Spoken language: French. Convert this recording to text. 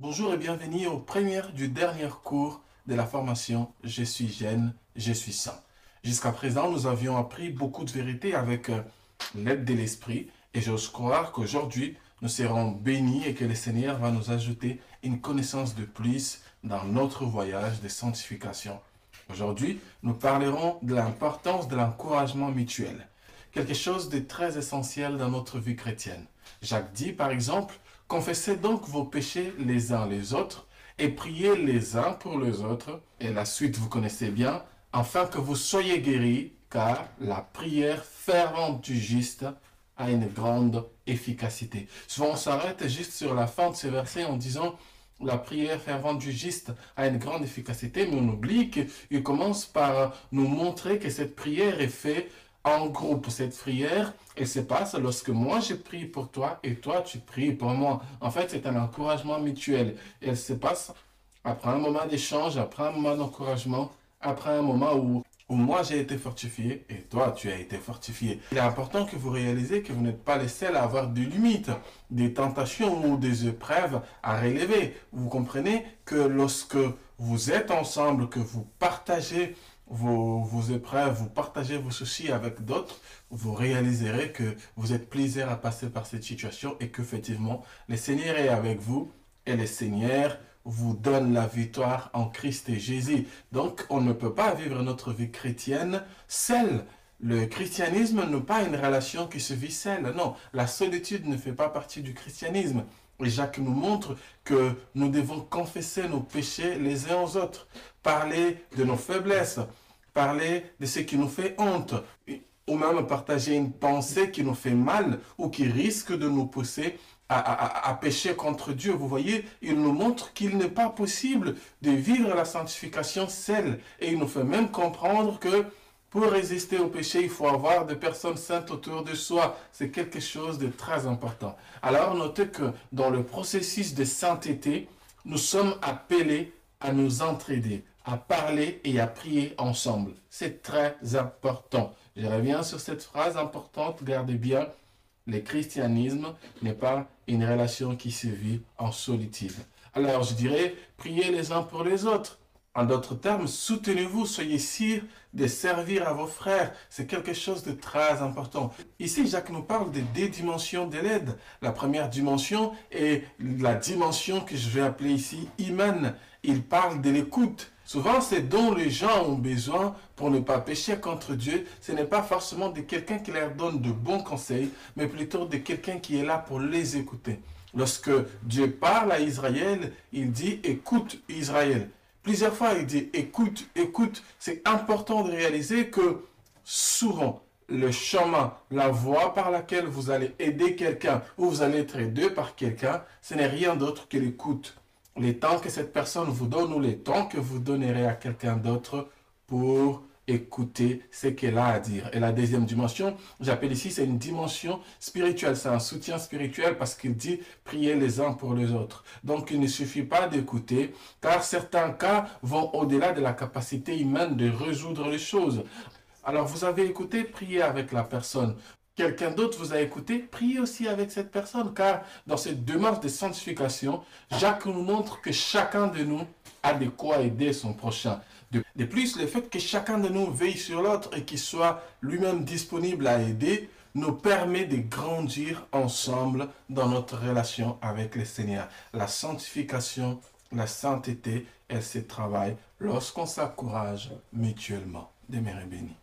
Bonjour et bienvenue au premier du dernier cours de la formation Je suis jeune, je suis saint. Jusqu'à présent, nous avions appris beaucoup de vérités avec euh, l'aide de l'Esprit et j'ose croire qu'aujourd'hui, nous serons bénis et que le Seigneur va nous ajouter une connaissance de plus dans notre voyage de sanctification. Aujourd'hui, nous parlerons de l'importance de l'encouragement mutuel, quelque chose de très essentiel dans notre vie chrétienne. Jacques dit par exemple, confessez donc vos péchés les uns les autres et priez les uns pour les autres. Et la suite, vous connaissez bien, afin que vous soyez guéris, car la prière fervente du juste a une grande efficacité. Souvent, on s'arrête juste sur la fin de ce verset en disant la prière fervente du juste a une grande efficacité, mais on oublie qu'il commence par nous montrer que cette prière est faite en groupe. Cette prière, elle se passe lorsque moi je prie pour toi et toi tu pries pour moi. En fait, c'est un encouragement mutuel. Elle se passe après un moment d'échange, après un moment d'encouragement, après un moment où où moi j'ai été fortifié et toi tu as été fortifié. Il est important que vous réalisez que vous n'êtes pas les seuls à avoir des limites, des tentations ou des épreuves à relever. Vous comprenez que lorsque vous êtes ensemble, que vous partagez vos, vos épreuves, vous partagez vos soucis avec d'autres, vous réaliserez que vous êtes plaisir à passer par cette situation et qu'effectivement, le Seigneur est avec vous et le Seigneur vous donne la victoire en Christ et Jésus. Donc, on ne peut pas vivre notre vie chrétienne seul. Le christianisme n'est pas une relation qui se vit seule. Non, la solitude ne fait pas partie du christianisme. Et Jacques nous montre que nous devons confesser nos péchés les uns aux autres, parler de nos faiblesses, parler de ce qui nous fait honte, ou même partager une pensée qui nous fait mal ou qui risque de nous pousser à, pécher contre Dieu. Vous voyez, il nous montre qu'il n'est pas possible de vivre la sanctification seule. Et il nous fait même comprendre que pour résister au péché, il faut avoir des personnes saintes autour de soi. C'est quelque chose de très important. Alors, notez que dans le processus de sainteté, nous sommes appelés à nous entraider, à parler et à prier ensemble. C'est très important. Je reviens sur cette phrase importante, gardez bien le christianisme n'est pas une relation qui se vit en solitude. Alors je dirais, priez les uns pour les autres. En d'autres termes, soutenez-vous, soyez sûrs de servir à vos frères. C'est quelque chose de très important. Ici, Jacques nous parle de deux dimensions de l'aide. La première dimension est la dimension que je vais appeler ici humaine. Il parle de l'écoute. Souvent, c'est dont les gens ont besoin pour ne pas pécher contre Dieu. Ce n'est pas forcément de quelqu'un qui leur donne de bons conseils, mais plutôt de quelqu'un qui est là pour les écouter. Lorsque Dieu parle à Israël, il dit, écoute Israël. Plusieurs fois, il dit, écoute, écoute. C'est important de réaliser que souvent, le chemin, la voie par laquelle vous allez aider quelqu'un ou vous allez être aidé par quelqu'un, ce n'est rien d'autre que l'écoute les temps que cette personne vous donne ou les temps que vous donnerez à quelqu'un d'autre pour écouter ce qu'elle a à dire. Et la deuxième dimension, j'appelle ici, c'est une dimension spirituelle. C'est un soutien spirituel parce qu'il dit prier les uns pour les autres. Donc, il ne suffit pas d'écouter, car certains cas vont au-delà de la capacité humaine de résoudre les choses. Alors, vous avez écouté, prier avec la personne quelqu'un d'autre vous a écouté, priez aussi avec cette personne, car dans cette démarche de sanctification, Jacques nous montre que chacun de nous a de quoi aider son prochain. De, plus, le fait que chacun de nous veille sur l'autre et qu'il soit lui-même disponible à aider, nous permet de grandir ensemble dans notre relation avec le Seigneur. La sanctification, la sainteté, elle se travaille lorsqu'on s'encourage mutuellement. Demeurez bénis.